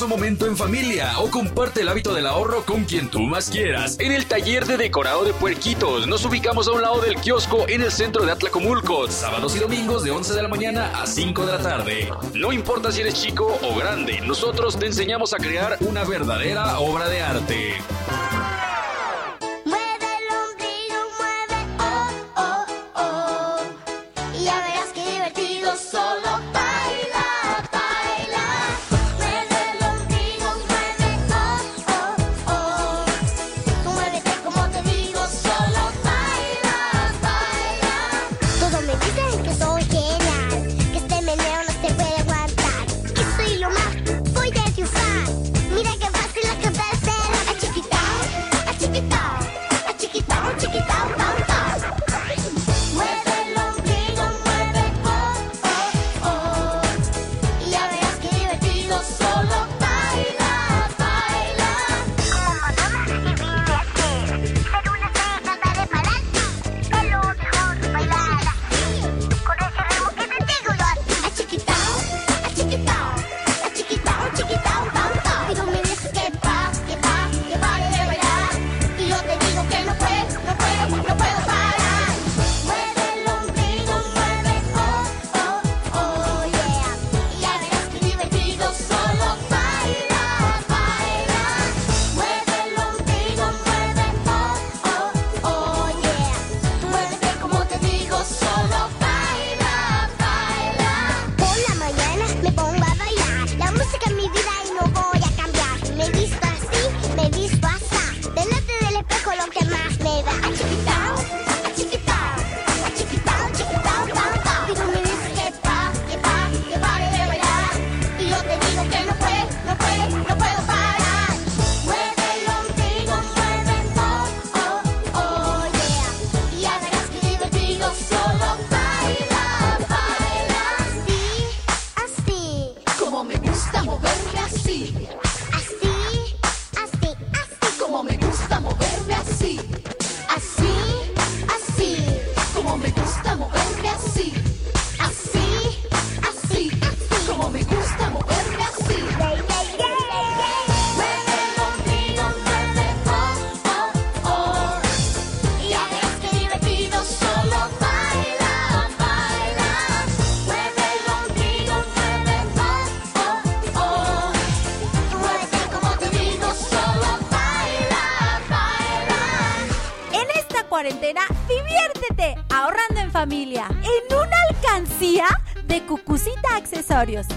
hermoso momento en familia o comparte el hábito del ahorro con quien tú más quieras. En el taller de decorado de puerquitos nos ubicamos a un lado del kiosco en el centro de Atlacomulco, sábados y domingos de 11 de la mañana a 5 de la tarde. No importa si eres chico o grande, nosotros te enseñamos a crear una verdadera obra de arte.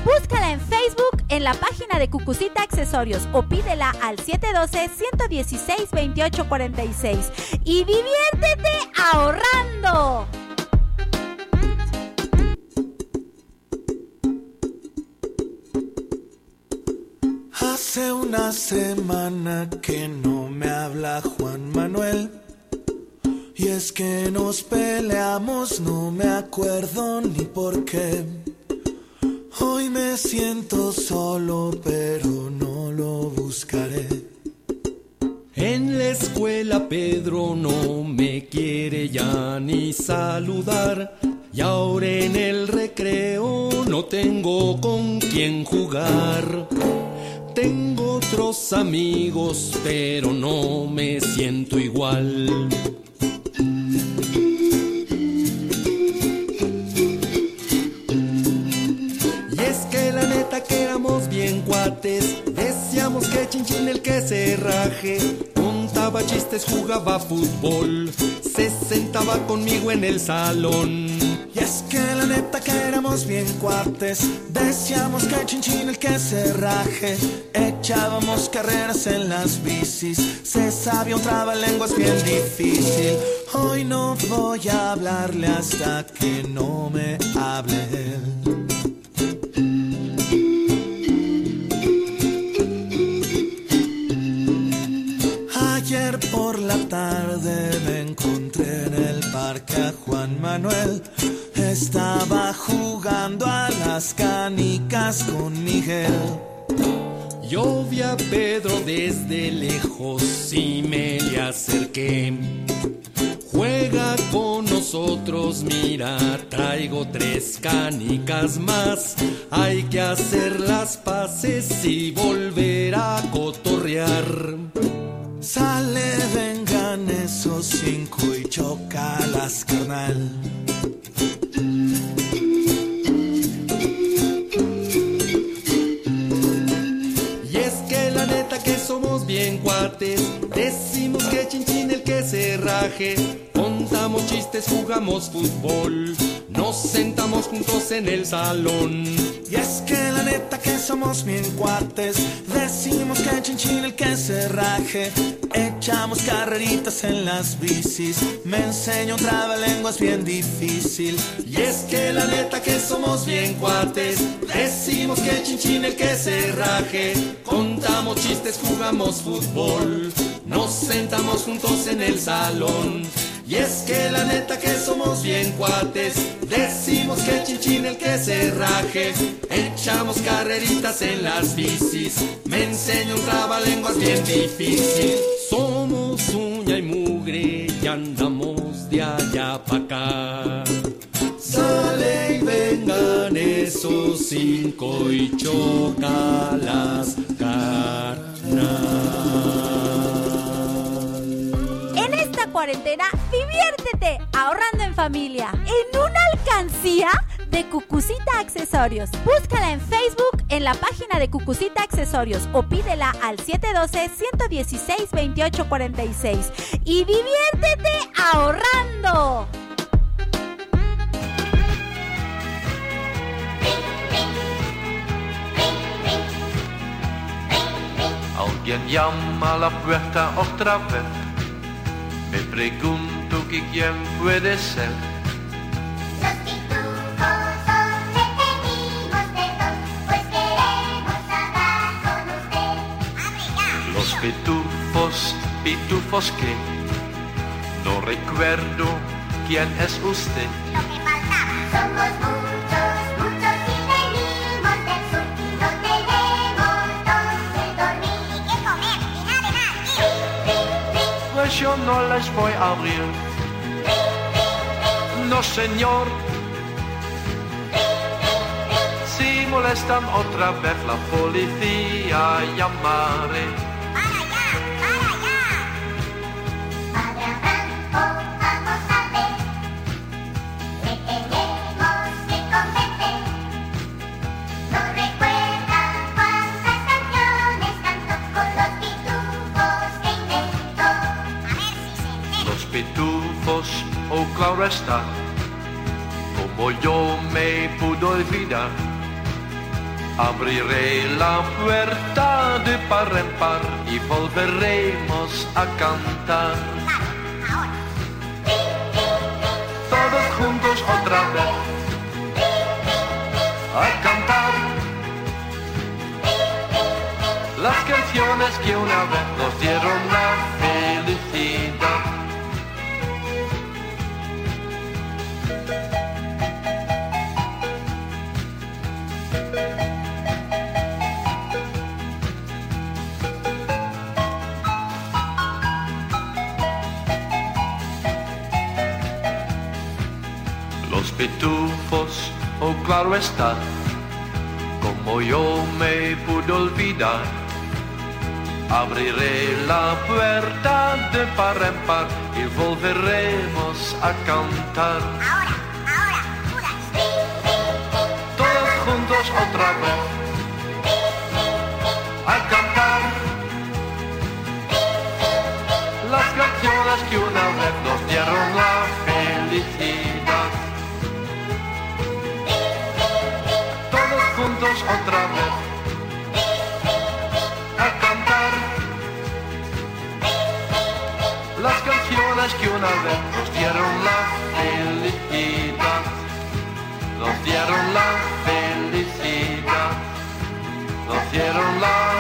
Búscala en Facebook en la página de Cucucita Accesorios o pídela al 712-116-2846 y diviértete ahorrando. Hace una semana que el que se contaba chistes, jugaba fútbol, se sentaba conmigo en el salón. Y es que la neta que éramos bien cuates, decíamos que chinchín el que se echábamos carreras en las bicis, se sabía un trabalenguas bien difícil. Hoy no voy a hablarle hasta que no me hable Manuel. Estaba jugando a las canicas con Miguel. Yo a Pedro desde lejos y me le acerqué. Juega con nosotros, mira, traigo tres canicas más. Hay que hacer las paces y volver a cotorrear. Sale, vengan esos cinco y chocalas, carnal. Bien cuates, decimos que chinchín el que se raje, contamos chistes, jugamos fútbol, nos sentamos juntos en el salón. Y es que la neta que somos bien cuates, decimos que chinchín el que se raje, echamos carreritas en las bicis, me enseña un trabalenguas bien difícil. Y es que la neta que somos bien cuates, decimos que chinchín el que se raje, contamos chistes, jugamos fútbol, nos sentamos juntos en el salón. Y es que la neta que somos bien cuates, decimos que chinchín el que se raje, echamos carreritas en las bicis, me enseña un trabalenguas bien difícil. Somos uña y mugre y andamos de allá pa' acá. Y choca las. En esta cuarentena, diviértete ahorrando en familia en una alcancía de Cucucita Accesorios. Búscala en Facebook en la página de Cucucita Accesorios o pídela al 712-116-2846 y diviértete ahorrando. Alguien llama a la puerta otra vez. Me pregunto que quién puede ser. Los pitufos son detenidos de dos, pues queremos hablar con usted. Los pitufos, pitufos que no recuerdo quién es usted. Lo que faltaba. Somos yo no les voy a abrir. No, señor. Si molestan otra vez la policía, llamaré. Claro está, como yo me pudo olvidar. Abriré la puerta de par en par y volveremos a cantar. Todos juntos otra vez a cantar las canciones que una vez nos dieron la felicidad. Claro está, como yo me pude olvidar. Abriré la puerta de par en par y volveremos a cantar. Ahora, ahora, puras. Todos juntos otra vez a cantar las canciones que una vez nos dieron la felicidad. Otra vez a cantar las canciones que una vez nos dieron la felicidad. Nos dieron la felicidad. Nos dieron la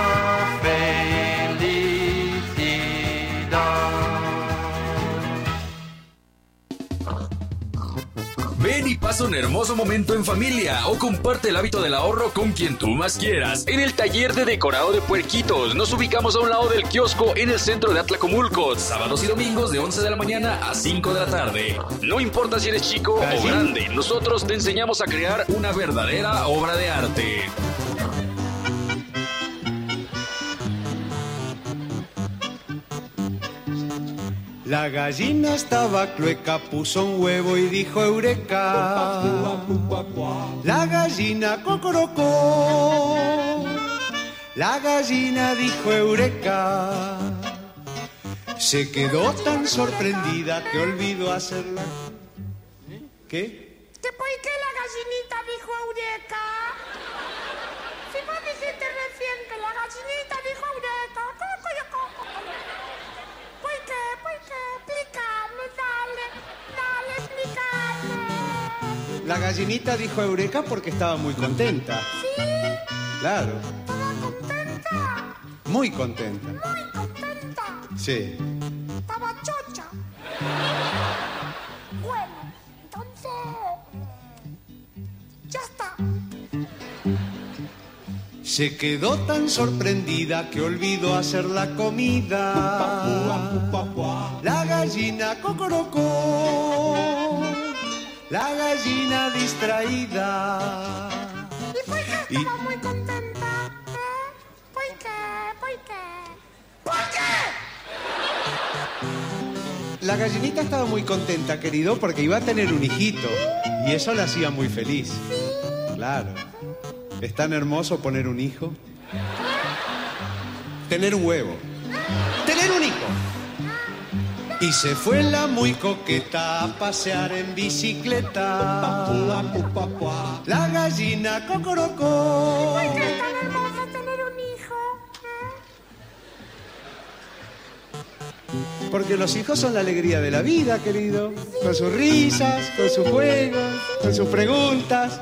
y pasa un hermoso momento en familia o comparte el hábito del ahorro con quien tú más quieras. En el taller de decorado de puerquitos nos ubicamos a un lado del kiosco en el centro de Atlacomulco, sábados y domingos de 11 de la mañana a 5 de la tarde. No importa si eres chico o grande, nosotros te enseñamos a crear una verdadera obra de arte. La gallina estaba clueca, puso un huevo y dijo eureka. La gallina cocorocó. La gallina dijo eureka. Se quedó tan sorprendida que olvidó hacerla. ¿Qué? ¿Que por qué la gallinita dijo Eureka? Si vos dijiste recién que la gallinita dijo Eureka. ¿Cómo coño, cómo, cómo? Dale, dale. La gallinita dijo eureka porque estaba muy contenta. ¿Sí? Claro, ¿Estaba contenta? muy contenta. Muy contenta. Sí. Estaba chocha. Bueno, entonces... Ya está. Se quedó tan sorprendida que olvidó hacer la comida. La gallina cocorocó. La gallina distraída. ¿Y por qué Y- estaba muy contenta? ¿Eh? ¿Por qué? ¿Por qué? ¿Por qué? La gallinita estaba muy contenta, querido, porque iba a tener un hijito. Y eso la hacía muy feliz. Claro. Es tan hermoso poner un hijo. Tener un huevo. Tener un hijo. Y se fue la muy coqueta a pasear en bicicleta. La gallina cocorocó. ¿Por qué es tan hermoso tener un hijo? ¿Eh? Porque los hijos son la alegría de la vida, querido. Con sus risas, con sus juegos, con sus preguntas.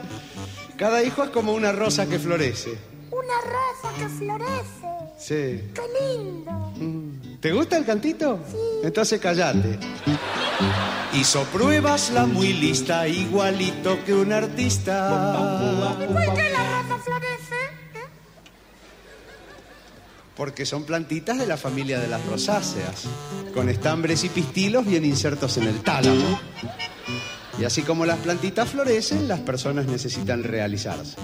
Cada hijo es como una rosa que florece. Una rosa que florece. Sí. ¡Qué lindo! ¿Te gusta el cantito? Entonces callate. Hizo pruebas la muy lista, igualito que un artista. ¿Por qué la rosa florece? ¿Eh? Porque son plantitas de la familia de las rosáceas, con estambres y pistilos bien insertos en el tálamo. Y así como las plantitas florecen, las personas necesitan realizarse.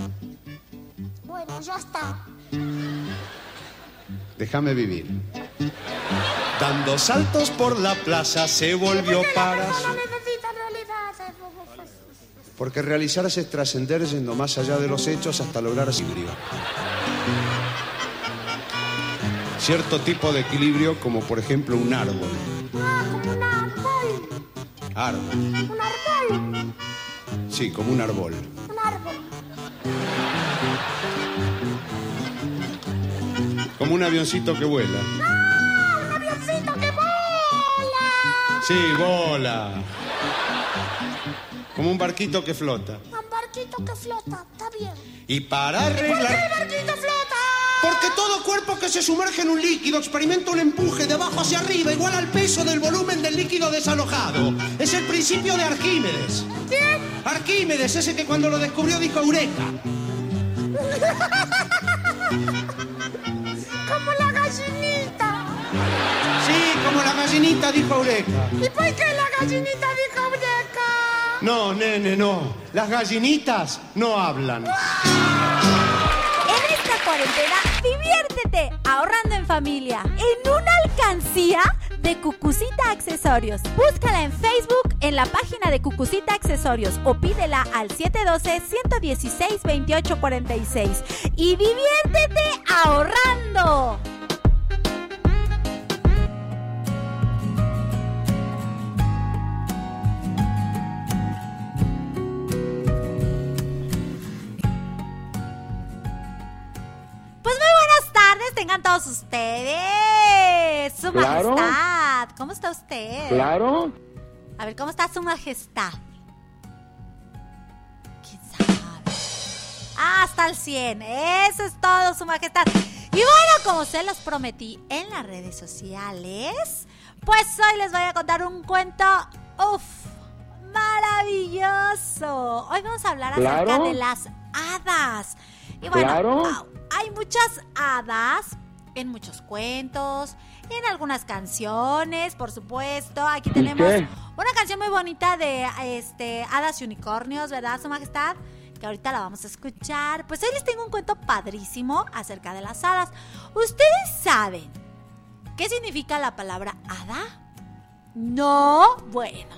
Bueno, ya está. Déjame vivir. Dando saltos por la plaza se volvió ¿Por qué la para su... Porque realizarse es trascender yendo más allá de los hechos hasta lograr equilibrio. Cierto tipo de equilibrio como por ejemplo un árbol. Ah, como un árbol. Árbol. Árbol. Sí, como un árbol. Un árbol. Como un avioncito que vuela. ¡Ah! Un avioncito que vola. Sí, bola. Como un barquito que flota. Un barquito que flota. Está bien. Y para ¿Por qué el arreglar... barquito todo cuerpo que se sumerge en un líquido experimenta un empuje de abajo hacia arriba igual al peso del volumen del líquido desalojado. Es el principio de Arquímedes. ¿Quién? Arquímedes, ese que cuando lo descubrió dijo Eureka. Como la gallinita. Sí, como la gallinita dijo Eureka. ¿Y por qué la gallinita dijo breca? No, nene, no. Las gallinitas no hablan. En esta cuarentena, familia en una alcancía de Cucucita Accesorios. Búscala en Facebook en la página de Cucucita Accesorios o pídela al 712-116-2846 y diviértete ahorrando. Tengan todos ustedes. Su Claro. majestad, ¿cómo está usted? Claro. A ver, ¿cómo está su majestad? ¿Quién sabe? Hasta el 100. Eso es todo, su majestad. Y bueno, como se los prometí en las redes sociales, pues hoy les voy a contar un cuento, uff, maravilloso. Hoy vamos a hablar acerca Claro. de las hadas. Y bueno, Claro. hay muchas hadas en muchos cuentos, en algunas canciones, por supuesto. Aquí tenemos una canción muy bonita de este hadas y unicornios, ¿verdad, Su Majestad? Que ahorita la vamos a escuchar. Pues hoy les tengo un cuento padrísimo acerca de las hadas. ¿Ustedes saben qué significa la palabra hada? No, bueno.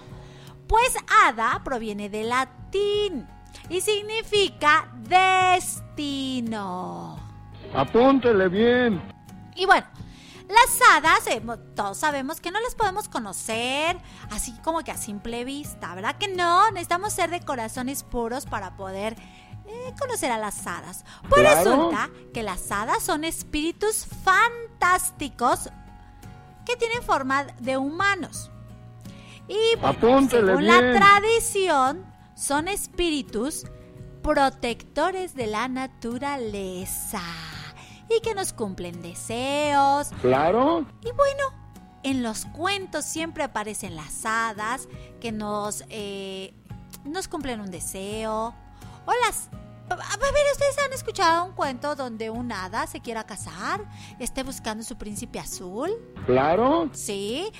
Pues hada proviene del latín y significa destino. Apúntele bien. Y bueno, las hadas, eh, todos sabemos que no las podemos conocer así como que a simple vista, ¿verdad que no? Necesitamos ser de corazones puros para poder eh, conocer a las hadas. Pues Claro. resulta que las hadas son espíritus fantásticos que tienen forma de humanos. Y bueno, Apúntele según la tradición, son espíritus protectores de la naturaleza y que nos cumplen deseos. Claro. Y bueno, en los cuentos siempre aparecen las hadas que nos, eh, nos cumplen un deseo. O las... A ver, ¿ustedes han escuchado un cuento donde un hada se quiera casar? Esté buscando su príncipe azul. Claro. ¿Sí?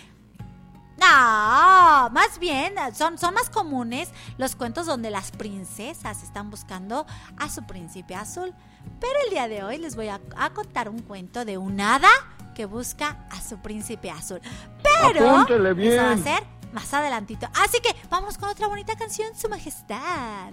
No, más bien, son, son más comunes los cuentos donde las princesas están buscando a su príncipe azul. Pero el día de hoy les voy a, a contar un cuento de un hada que busca a su príncipe azul. Pero Apúntele eso va a bien. ser más adelantito. Así que vamos con otra bonita canción, Su Majestad.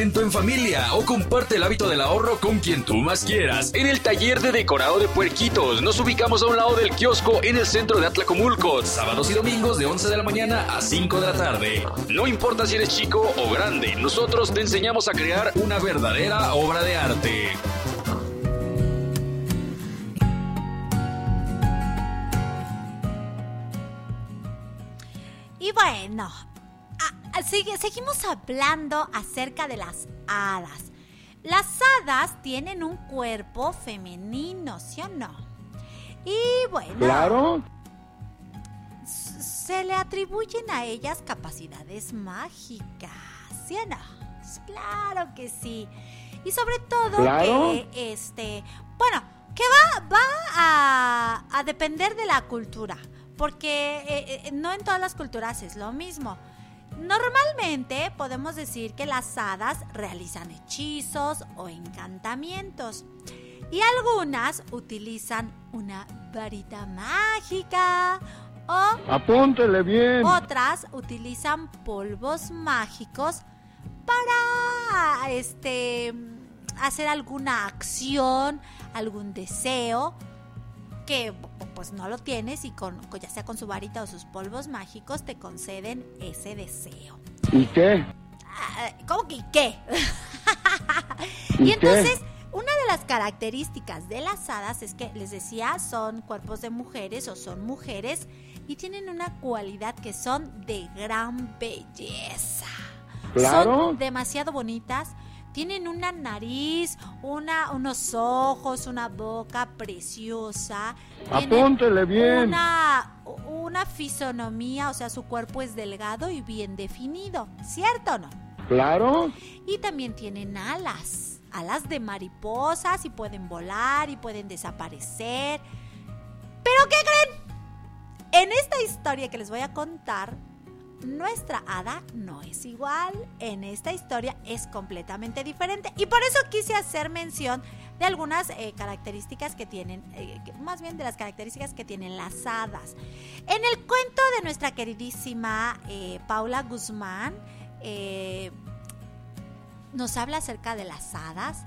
En familia o comparte el hábito del ahorro con quien tú más quieras. En el taller de decorado de puerquitos nos ubicamos a un lado del kiosco en el centro de Atlacomulco, sábados y domingos de 11 de la mañana a 5 de la tarde. No importa si eres chico o grande, nosotros te enseñamos a crear una verdadera obra de arte. Y bueno, sigue- seguimos hablando acerca de las hadas. Las hadas tienen un cuerpo femenino, ¿sí o no? Y bueno, Claro. se le atribuyen a ellas capacidades mágicas, ¿sí o no? Pues Claro que sí. Y sobre todo Claro. que, este, bueno, que va, va a, a depender de la cultura, porque eh, eh, no en todas las culturas es lo mismo. Normalmente podemos decir que las hadas realizan hechizos o encantamientos. Y algunas utilizan una varita mágica o Apúntele bien. otras utilizan polvos mágicos para este hacer alguna acción, algún deseo que pues no lo tienes y con ya sea con su varita o sus polvos mágicos te conceden ese deseo. ¿Y qué? Ah, ¿Cómo que y qué? ¿Y y entonces, qué? una de las características de las hadas es que, les decía, son cuerpos de mujeres o son mujeres y tienen una cualidad que son de gran belleza. Claro. Son demasiado bonitas. Tienen una nariz, una, unos ojos, una boca preciosa. Apúntele bien. Una, una fisonomía, o sea, su cuerpo es delgado y bien definido. ¿Cierto o no? Claro. Y también tienen alas, alas de mariposas y pueden volar y pueden desaparecer. ¿Pero qué creen? En esta historia que les voy a contar, nuestra hada no es igual. En esta historia es completamente diferente. Y por eso quise hacer mención de algunas eh, características que tienen, eh, más bien de las características que tienen las hadas. En el cuento de nuestra queridísima eh, Paula Guzmán, nos habla acerca de las hadas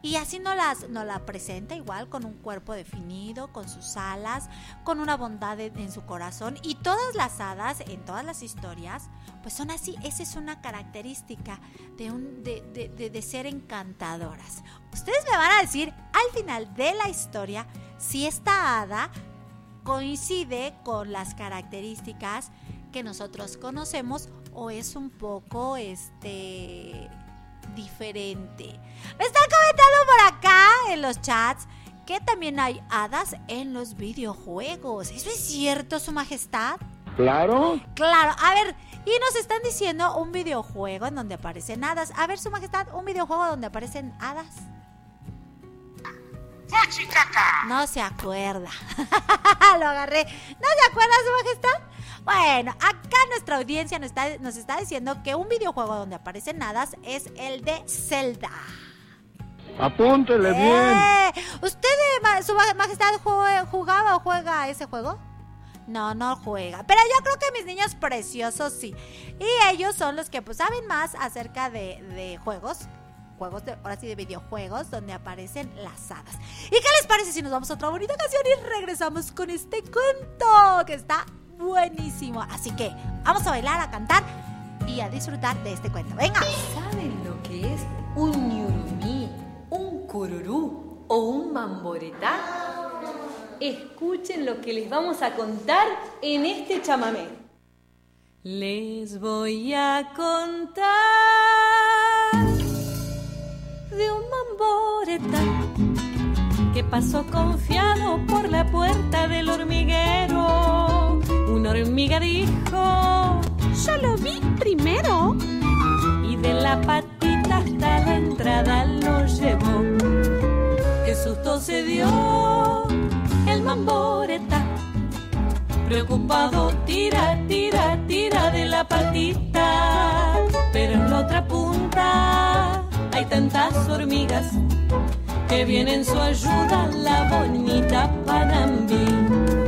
y así nos, las, nos la presenta igual con un cuerpo definido, con sus alas, con una bondad en, en su corazón y todas las hadas en todas las historias pues son así, esa es una característica de, un, de, de- de- de ser encantadoras. Ustedes me van a decir al final de la historia si esta hada coincide con las características que nosotros conocemos o es un poco este diferente. Me están comentando por acá en los chats que también hay hadas en los videojuegos. ¿Eso es cierto, Su Majestad? Claro. Claro, a ver, y nos están diciendo un videojuego en donde aparecen hadas. A ver, Su Majestad, un videojuego donde aparecen hadas. No se acuerda. Lo agarré. ¿No se acuerda, Su Majestad? Bueno, acá nuestra audiencia nos está, nos está diciendo que un videojuego donde aparecen hadas es el de Zelda. Apúntele bien. ¡Eh! ¿Usted, eh, ma- Su Ma- Majestad, jugaba o juega ese juego? No, no juega. Pero yo creo que mis niños preciosos sí. Y ellos son los que pues saben más acerca de, de juegos. Juegos de, ahora sí de videojuegos donde aparecen las hadas. ¿Y qué les parece si nos vamos a otra bonita canción y regresamos con este cuento que está buenísimo? Así que vamos a bailar, a cantar y a disfrutar de este cuento. Venga. ¿Saben lo que es un ñurumí, un cururú o un mamboretá? Escuchen lo que les vamos a contar en este chamamé. Les voy a contar de un mamboretá que pasó confiado por la puerta del hormiguero. Una hormiga dijo, yo lo vi primero. Y de la patita hasta la entrada lo llevó. Qué susto se dio el mamboreta. Preocupado tira, tira, tira de la patita. Pero en la otra punta hay tantas hormigas que viene en su ayuda la bonita Panambí.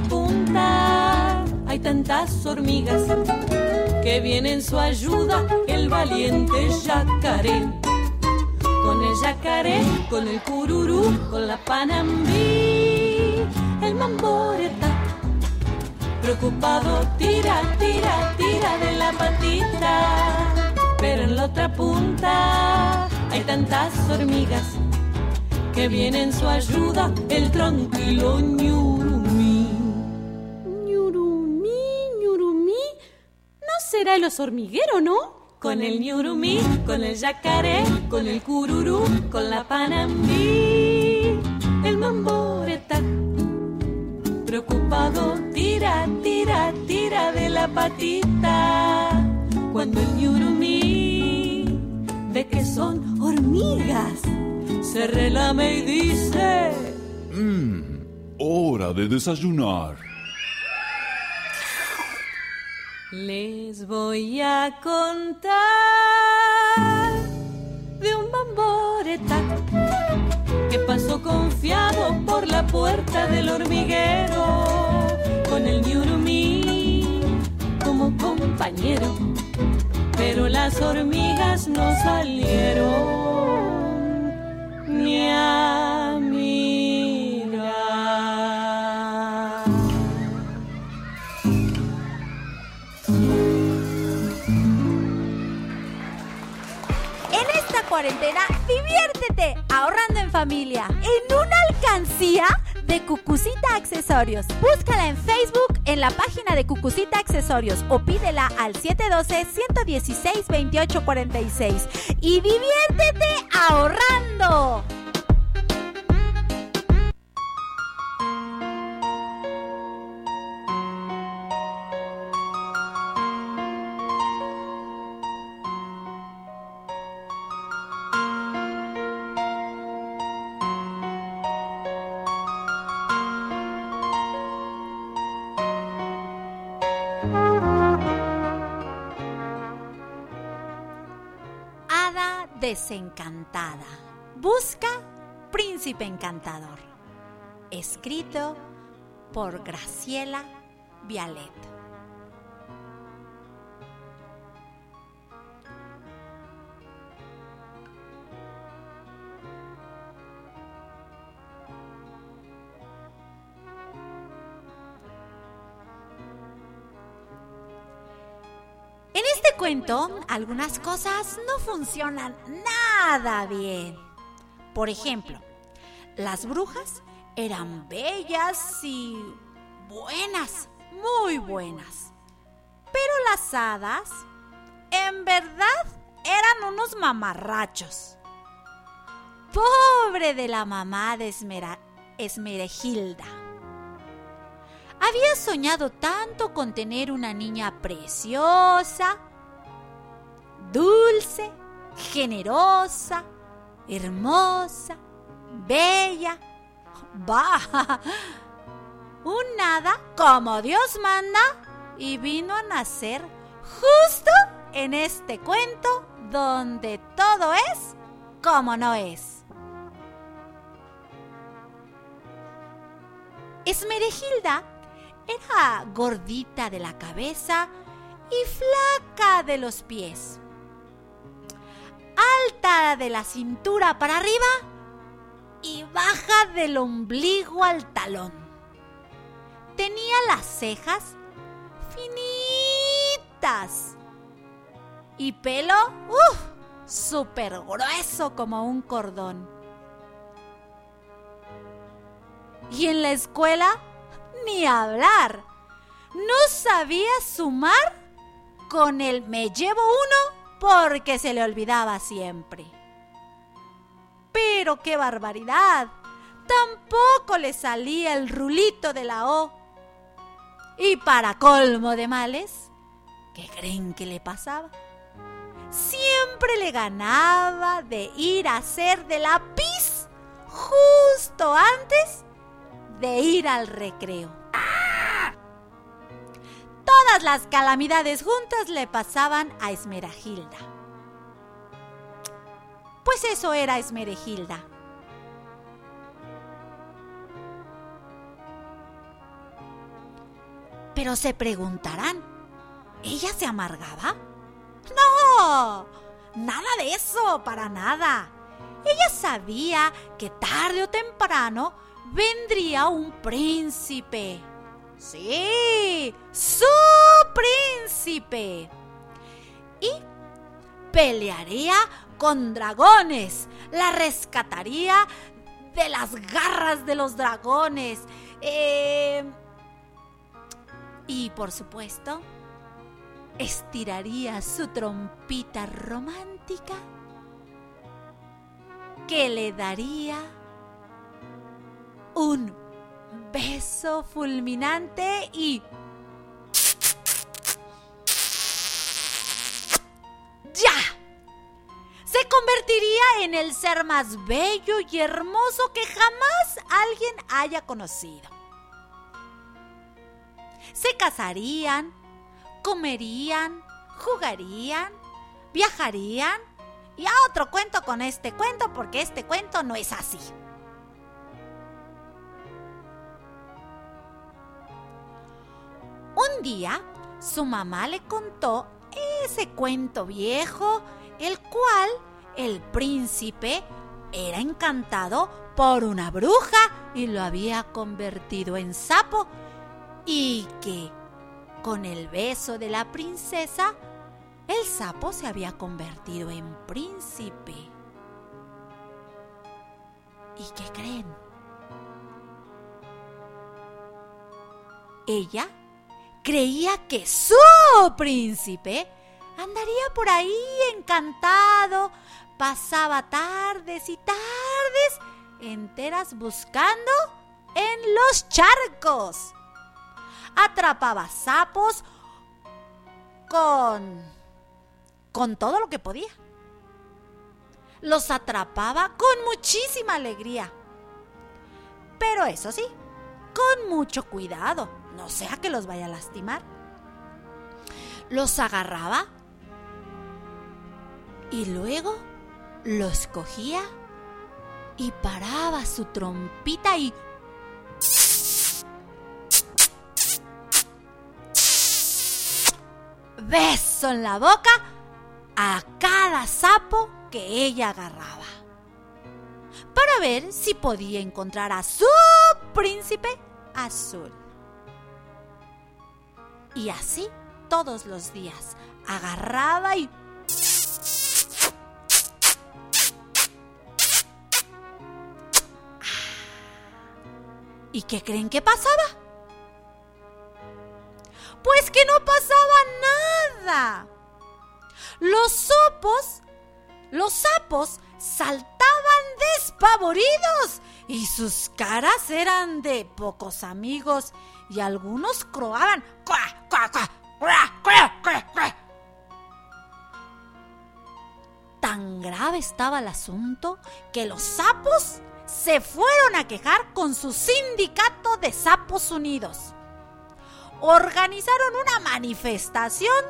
Punta hay tantas hormigas que viene en su ayuda el valiente yacaré. Con el yacaré, con el cururú, con la panambí, el mamboreta. Preocupado, tira, tira, tira de la patita. Pero en la otra punta hay tantas hormigas que viene en su ayuda el tranquilo ñurumí. ¿No será el oso hormiguero, no? Con el ñurumí, con el yacaré, con el cururú, con la panambí, el mamboreta. Preocupado, tira, tira, tira de la patita. Cuando el ñurumí ve que son hormigas, se relame y dice... Mmm, hora de desayunar. Les voy a contar de un bamboreta que pasó confiado por la puerta del hormiguero con el ñurumí como compañero, pero las hormigas no salieron ni a cuarentena, diviértete ahorrando en familia en una alcancía de Cucucita Accesorios. Búscala en Facebook en la página de Cucucita Accesorios o pídela al 712-116-2846 y diviértete ahorrando. Desencantada. Busca príncipe encantador. Escrito por Graciela Vialet. Algunas cosas no funcionan nada bien. Por ejemplo, las brujas eran bellas y buenas, muy buenas. Pero las hadas, en verdad, eran unos mamarrachos. Pobre de la mamá de Esmera. Había soñado tanto con tener una niña preciosa, dulce, generosa, hermosa, bella. Bah, un nada como Dios manda y vino a nacer justo en este cuento donde todo es como no es. Esmeregilda era gordita de la cabeza y flaca de los pies. De la cintura para arriba y baja del ombligo al talón. Tenía las cejas finitas y pelo, uff, súper grueso como un cordón. Y en la escuela, ni hablar. No sabía sumar con el me llevo uno porque se le olvidaba siempre. Pero qué barbaridad. Tampoco le salía el rulito de la O. Y para colmo de males, ¿Qué creen que le pasaba? Siempre le ganaba de ir a hacer de la pis justo antes de ir al recreo. Todas las calamidades juntas le pasaban a Esmeragilda. Pues eso era Esmeragilda. Pero se preguntarán, ¿ella se amargaba? No, nada de eso, para nada. Ella sabía que tarde o temprano vendría un príncipe. Sí, su príncipe. Y pelearía con dragones. La rescataría de las garras de los dragones. Eh, y por supuesto, estiraría su trompita romántica que le daría un beso fulminante y ya se convertiría en el ser más bello y hermoso que jamás alguien haya conocido. Se casarían, comerían, jugarían, viajarían y a otro cuento con este cuento porque este cuento no es así. Un día, su mamá le contó ese cuento viejo, el cual el príncipe era encantado por una bruja y lo había convertido en sapo y que con el beso de la princesa el sapo se había convertido en príncipe. ¿Y qué creen? Ella creía que su príncipe andaría por ahí encantado, pasaba tardes y tardes enteras buscando en los charcos. Atrapaba sapos con con todo lo que podía. Los atrapaba con muchísima alegría. Pero eso sí, con mucho cuidado, no sea que los vaya a lastimar. Los agarraba y luego los cogía y paraba su trompita y beso en la boca a cada sapo que ella agarraba. Para ver si podía encontrar a su príncipe azul. Y así todos los días agarraba y... ¿Y qué creen que pasaba? Pues que no pasaba nada. Los sapos, los sapos saltaban despavoridos y sus caras eran de pocos amigos y algunos croaban. ¡Cuá, cuá, cuá! ¡Cuá, cuá, cuá, cuá! Tan grave estaba el asunto que los sapos se fueron a quejar con su sindicato de sapos unidos. Organizaron una manifestación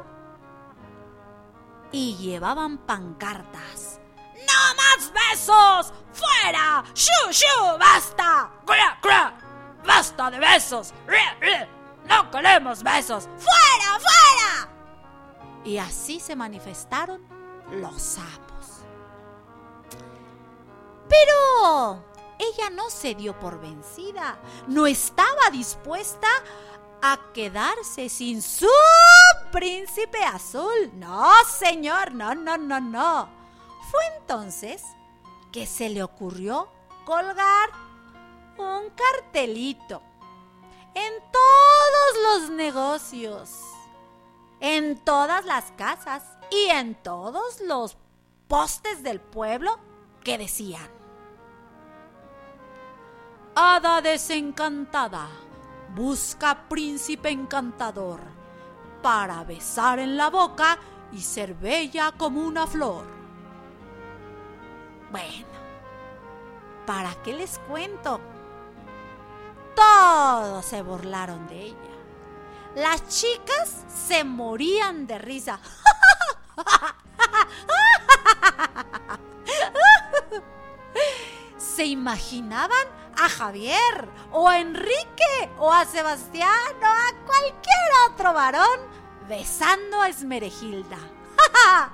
y llevaban pancartas. ¡No más besos! ¡Fuera! ¡Shu, shu! ¡Basta! ¡Cra, cra! ¡Basta de besos! ¡No queremos besos! ¡Fuera, fuera! Y así se manifestaron los sapos. Pero ella no se dio por vencida. No estaba dispuesta a quedarse sin su príncipe azul. No, señor, no, no, no, no. Fue entonces que se le ocurrió colgar cartelito en todos los negocios, en todas las casas y en todos los postes del pueblo que decían, Hada desencantada, busca príncipe encantador. para besar en la boca y ser bella como una flor. Bueno, ¿para qué les cuento? Todos se burlaron de ella. Las chicas se morían de risa. Se imaginaban a Javier o a Enrique o a Sebastián o a cualquier otro varón besando a Esmeregilda.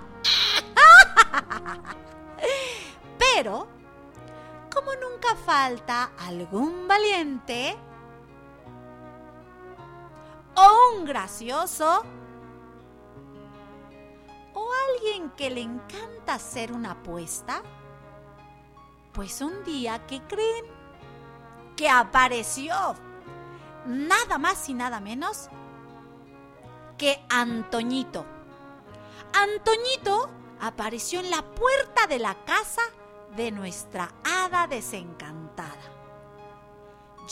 Pero, como nunca falta algún valiente o un gracioso o alguien que le encanta hacer una apuesta, pues un día, ¿qué creen? Que apareció nada más y nada menos que Antoñito. Antoñito apareció en la puerta de la casa de nuestra hada desencantada.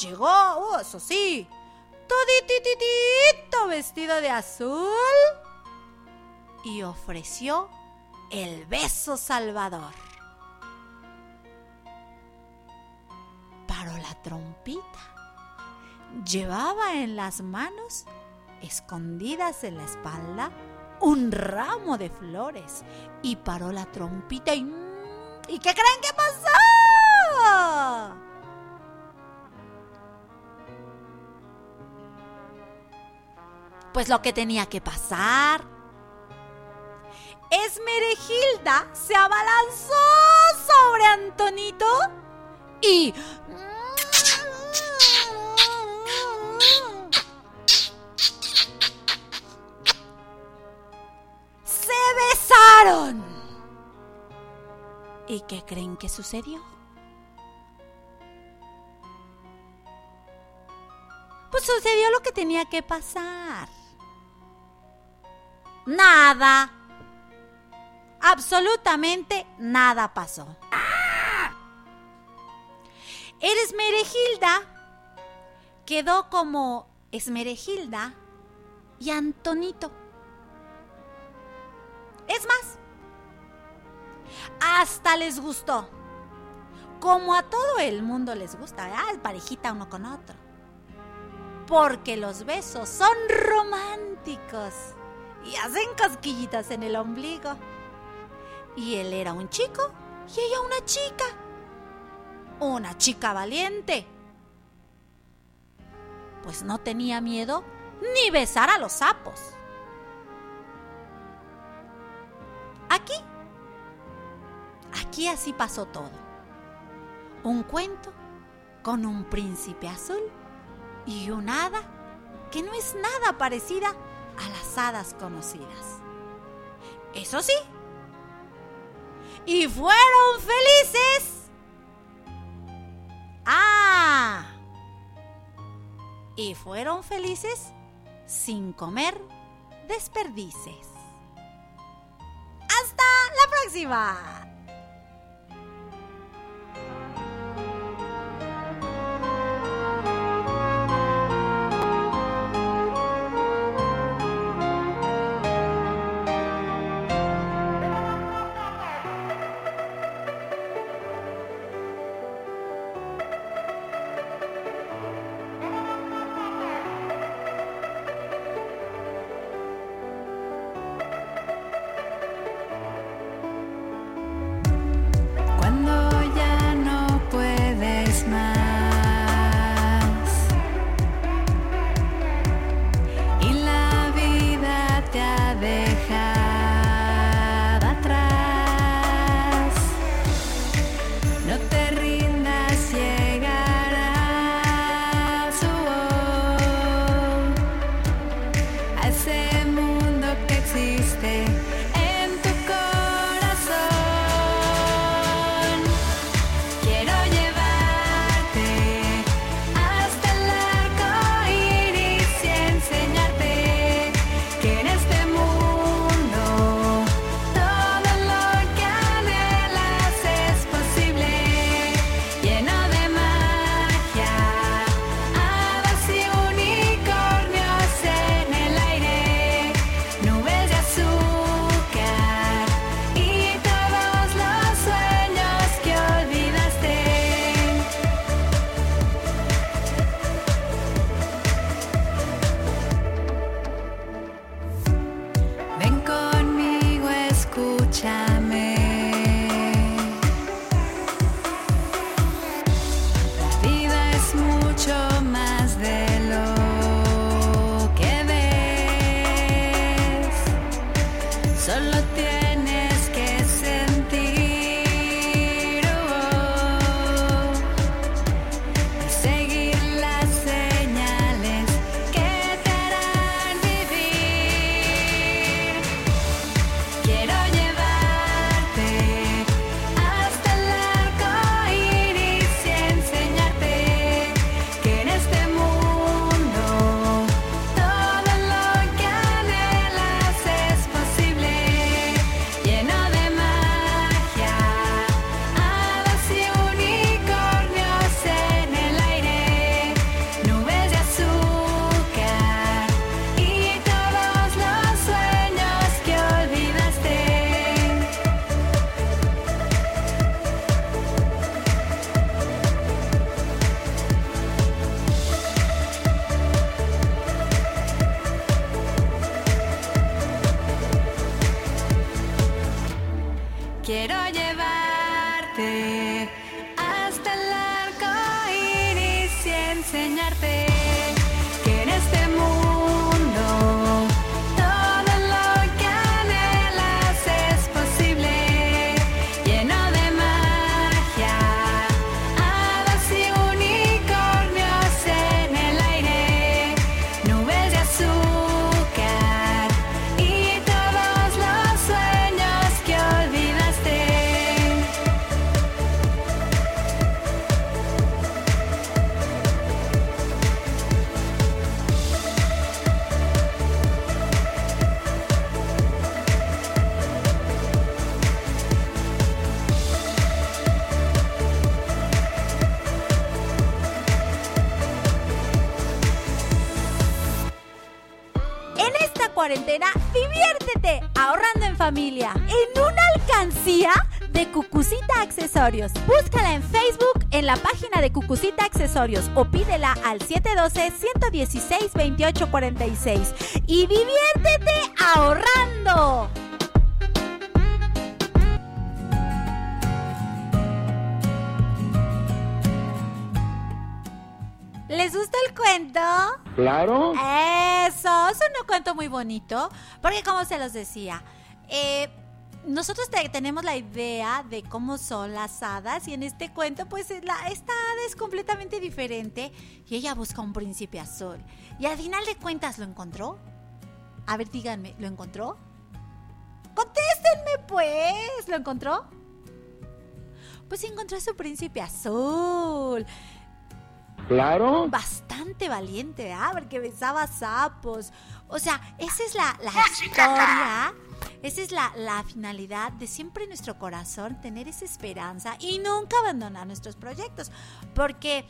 Llegó, oh, eso sí, toditititito vestido de azul y ofreció el beso salvador. Paró la trompita. Llevaba en las manos, escondidas en la espalda, un ramo de flores y paró la trompita y... ¿Y qué creen que pasó? Pues lo que tenía que pasar. Esmeregilda se abalanzó sobre Antonito y... ¿Y qué creen que sucedió? Pues sucedió lo que tenía que pasar. Nada. Absolutamente nada pasó. El Esmeregilda quedó como Esmeregilda y Antonito. Es más, hasta les gustó. Como a todo el mundo les gusta, ¿verdad? Parejita uno con otro. Porque los besos son románticos y hacen cosquillitas en el ombligo. Y él era un chico y ella una chica. Una chica valiente. Pues no tenía miedo ni besar a los sapos. Aquí, aquí así pasó todo. Un cuento con un príncipe azul y una hada que no es nada parecida a las hadas conocidas. Eso sí, y fueron felices. Ah, y fueron felices sin comer desperdices. Hasta la próxima. Accesorios. Búscala en Facebook en la página de Cucucita Accesorios o pídela al 712-116-2846 y diviértete ahorrando. ¿Les gusta el cuento? Claro. Eso, es un cuento muy bonito, porque como se los decía, eh, nosotros te- tenemos la idea de cómo son las hadas y en este cuento pues la, esta hada es completamente diferente y ella busca un príncipe azul. Y al final de cuentas lo encontró. A ver, díganme, ¿lo encontró? Contéstenme pues, ¿lo encontró? Pues encontró a su príncipe azul. Claro. Bastante valiente, ¿ah? Porque besaba sapos. O sea, esa es la, la historia. Esa es la, la finalidad de siempre en nuestro corazón tener esa esperanza y nunca abandonar nuestros proyectos. Porque,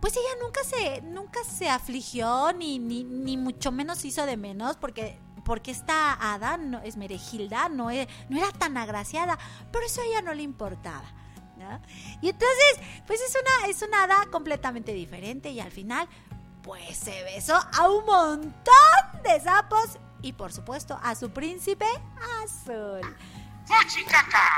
pues ella nunca se, nunca se afligió, ni, ni, ni mucho menos hizo de menos, porque, porque esta hada, no, Esmerejilda, no, e- no era tan agraciada, pero eso a ella no le importaba. ¿no? Y entonces, pues es una, es una hada completamente diferente y al final, pues se besó a un montón de sapos y por supuesto a su príncipe azul.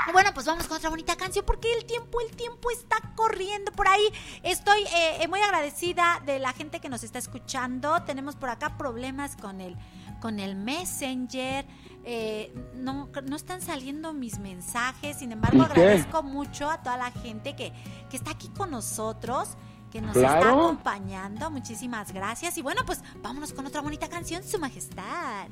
Y Bueno, pues vamos con otra bonita canción porque el tiempo, el tiempo está corriendo por ahí. Estoy eh, muy agradecida de la gente que nos está escuchando. Tenemos por acá problemas con el, con el Messenger. Eh, no, no están saliendo mis mensajes. Sin embargo, agradezco mucho a toda la gente que, que está aquí con nosotros. Que nos está acompañando. Muchísimas gracias. Y bueno, pues vámonos con otra bonita canción, Su Majestad.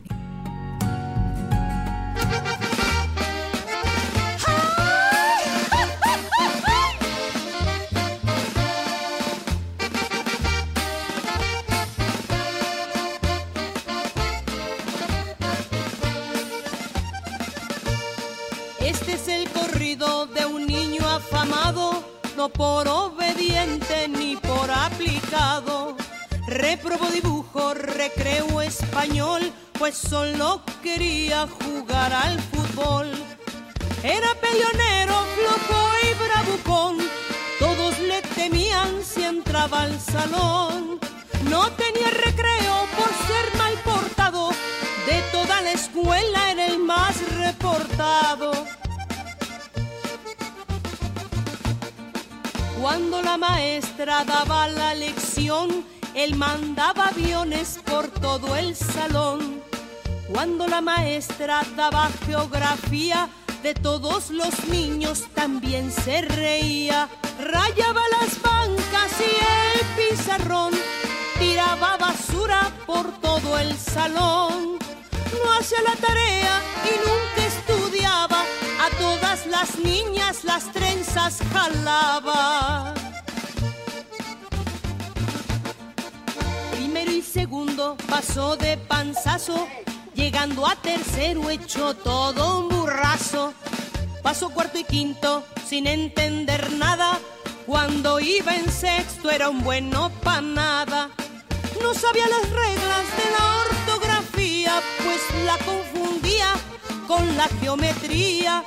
Este es el corrido de un niño afamado, no por obediente aplicado. Reprobó dibujo, recreo español, pues solo quería jugar al fútbol. Era peleonero, flojo y bravucón, todos le temían si entraba al salón. No tenía recreo por ser mal portado, de toda la escuela era el más reportado. Cuando la maestra daba la lección, él mandaba aviones por todo el salón. Cuando la maestra daba geografía, de todos los niños también se reía. Rayaba las bancas y el pizarrón, tiraba basura por todo el salón. No hacía la tarea y nunca estudiaba, a todas las niñas las trenzas jalaba. Segundo pasó de panzazo, llegando a tercero hecho todo un burrazo. Pasó cuarto y quinto sin entender nada, cuando iba en sexto era un bueno pa' nada. No sabía las reglas de la ortografía, pues la confundía con la geometría.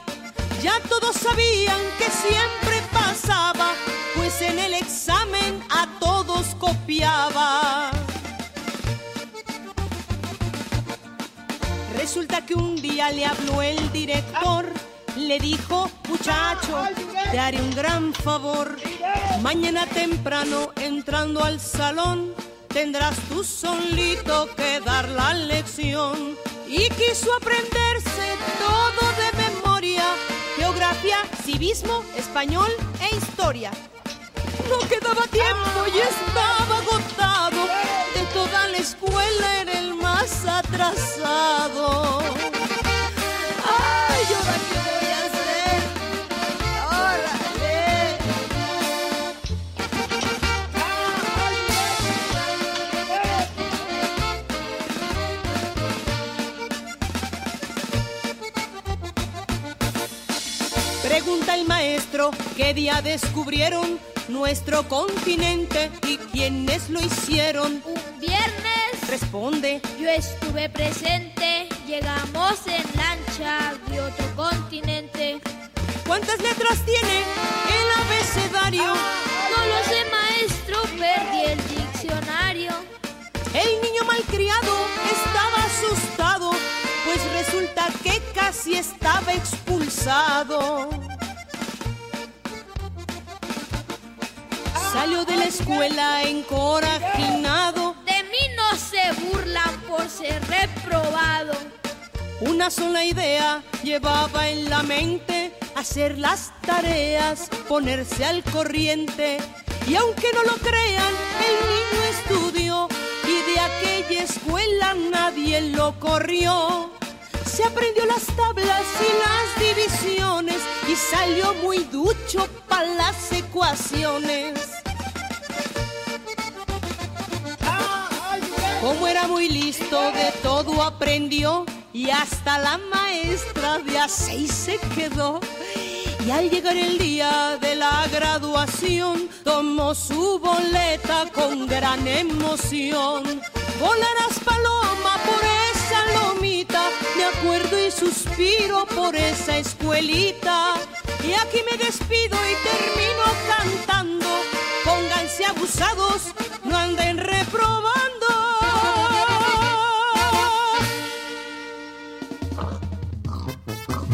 Ya todos sabían que siempre pasaba, pues en el examen a todos copiaba. Resulta que un día le habló el director, le dijo, muchacho, te haré un gran favor. Mañana temprano entrando al salón tendrás tú solito que dar la lección. Y quiso aprenderse todo de memoria, geografía, civismo, español e historia. No quedaba tiempo y estaba agotado, de toda la escuela era el más atrasado. ¡Ay, ahora qué voy a hacer! ¡Órale! Pregunta el maestro qué día descubrieron nuestro continente y quiénes lo hicieron. Un viernes Responde, yo estuve presente, llegamos en lancha de otro continente. ¿cuántas letras tiene el abecedario? No lo sé, maestro, perdí el diccionario. El niño malcriado estaba asustado, pues resulta que casi estaba expulsado. Salió de la escuela encorajinado, De mí no se burlan por ser reprobado. una sola idea llevaba en la mente, hacer las tareas, ponerse al corriente. Y aunque no lo crean, el niño estudió y de aquella escuela nadie lo corrió. Se aprendió las tablas y las divisiones y salió muy ducho para las ecuaciones. Como era muy listo, de todo aprendió y hasta la maestra de a seis se quedó. Y al llegar el día de la graduación, tomó su boleta con gran emoción. Volarás paloma por esa lomita, me acuerdo y suspiro por esa escuelita. Y aquí me despido y termino cantando. Pónganse abusados, no anden reprobando.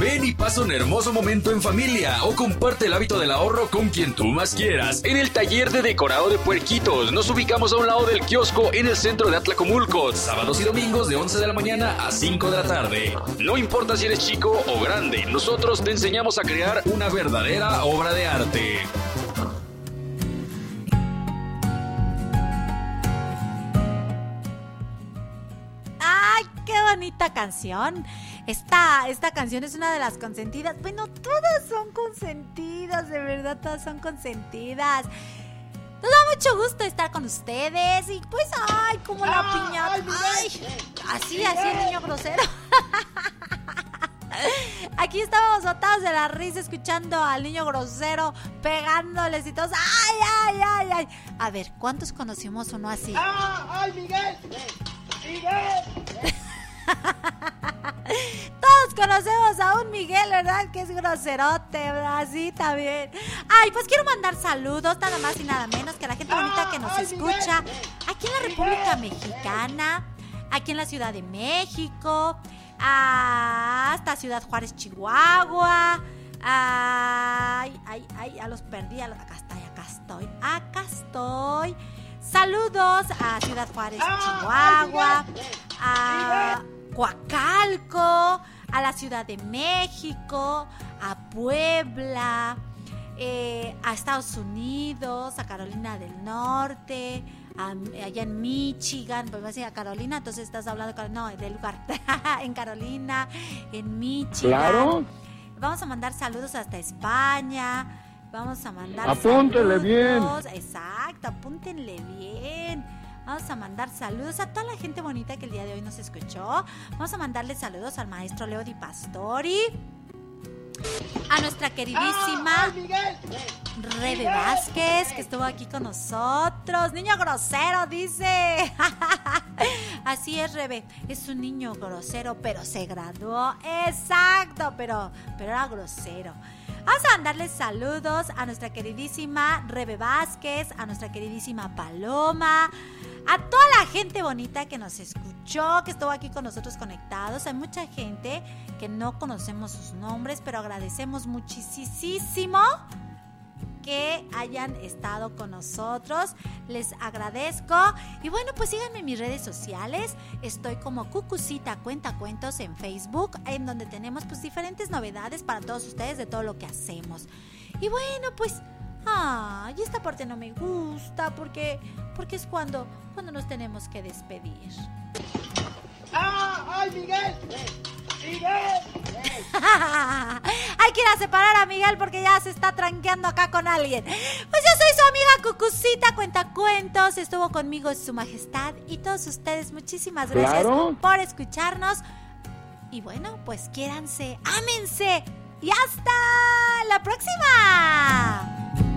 Ven y pasa un hermoso momento en familia o comparte el hábito del ahorro con quien tú más quieras. En el taller de decorado de puerquitos nos ubicamos a un lado del kiosco en el centro de Atlacomulco, sábados y domingos de 11 de la mañana a 5 de la tarde. No importa si eres chico o grande, nosotros te enseñamos a crear una verdadera obra de arte. ¡Ay, qué bonita canción! Esta, esta canción es una de las consentidas. Bueno, todas son consentidas, de verdad, todas son consentidas. Nos da mucho gusto estar con ustedes y pues, ay, como la piñata. Ay, así, así el niño grosero. Aquí estábamos botados de la risa escuchando al niño grosero pegándoles y todos. ¡Ay, ay, ay, ay! A ver, ¿cuántos conocimos uno así? ¡Ay, Miguel! ¡Miguel! Todos conocemos a un Miguel, ¿verdad? Que es groserote, ¿verdad? Sí, también. Ay, pues quiero mandar saludos, nada más y nada menos que a la gente bonita que nos escucha aquí en la República Mexicana, aquí en la Ciudad de México, hasta Ciudad Juárez, Chihuahua. Ay, ay, ay, ya los perdí. Acá estoy, acá estoy, acá estoy. Saludos a Ciudad Juárez, Chihuahua, a Coacalco, a la Ciudad de México, a Puebla, eh, a Estados Unidos, a Carolina del Norte, a- allá en Michigan, pues vas a Carolina, entonces estás hablando, con- no, del lugar, en Carolina, en Michigan. Claro. Vamos a mandar saludos hasta España. Vamos a mandar Apúntele bien. Exacto, apúntenle bien. Vamos a mandar saludos a toda la gente bonita que el día de hoy nos escuchó. Vamos a mandarle saludos al maestro Leo Di Pastori. A nuestra queridísima Rebe Vázquez, que estuvo aquí con nosotros. Niño grosero, dice. Así es, Rebe. Es un niño grosero, pero se graduó. Exacto, pero, pero era grosero. Vamos a mandarle saludos a nuestra queridísima Rebe Vázquez, a nuestra queridísima Paloma, a toda la gente bonita que nos escuchó, que estuvo aquí con nosotros conectados. Hay mucha gente que no conocemos sus nombres, pero agradecemos muchísimo que hayan estado con nosotros. Les agradezco. Y bueno, pues síganme en mis redes sociales. Estoy como Cucucita Cuenta Cuentos en Facebook, en donde tenemos pues diferentes novedades para todos ustedes de todo lo que hacemos. Y bueno, pues Ay, esta parte no me gusta porque porque es cuando cuando nos tenemos que despedir. ¡Ah! ¡Ay, Miguel! ¡Miguel! Hay que ir a separar a Miguel porque ya se está tranqueando acá con alguien. Pues yo soy su amiga Cucucita Cuentacuentos. Estuvo conmigo Su Majestad y todos ustedes. Muchísimas gracias Claro. por escucharnos. Y bueno, pues quiéranse, ámense. Y hasta la próxima.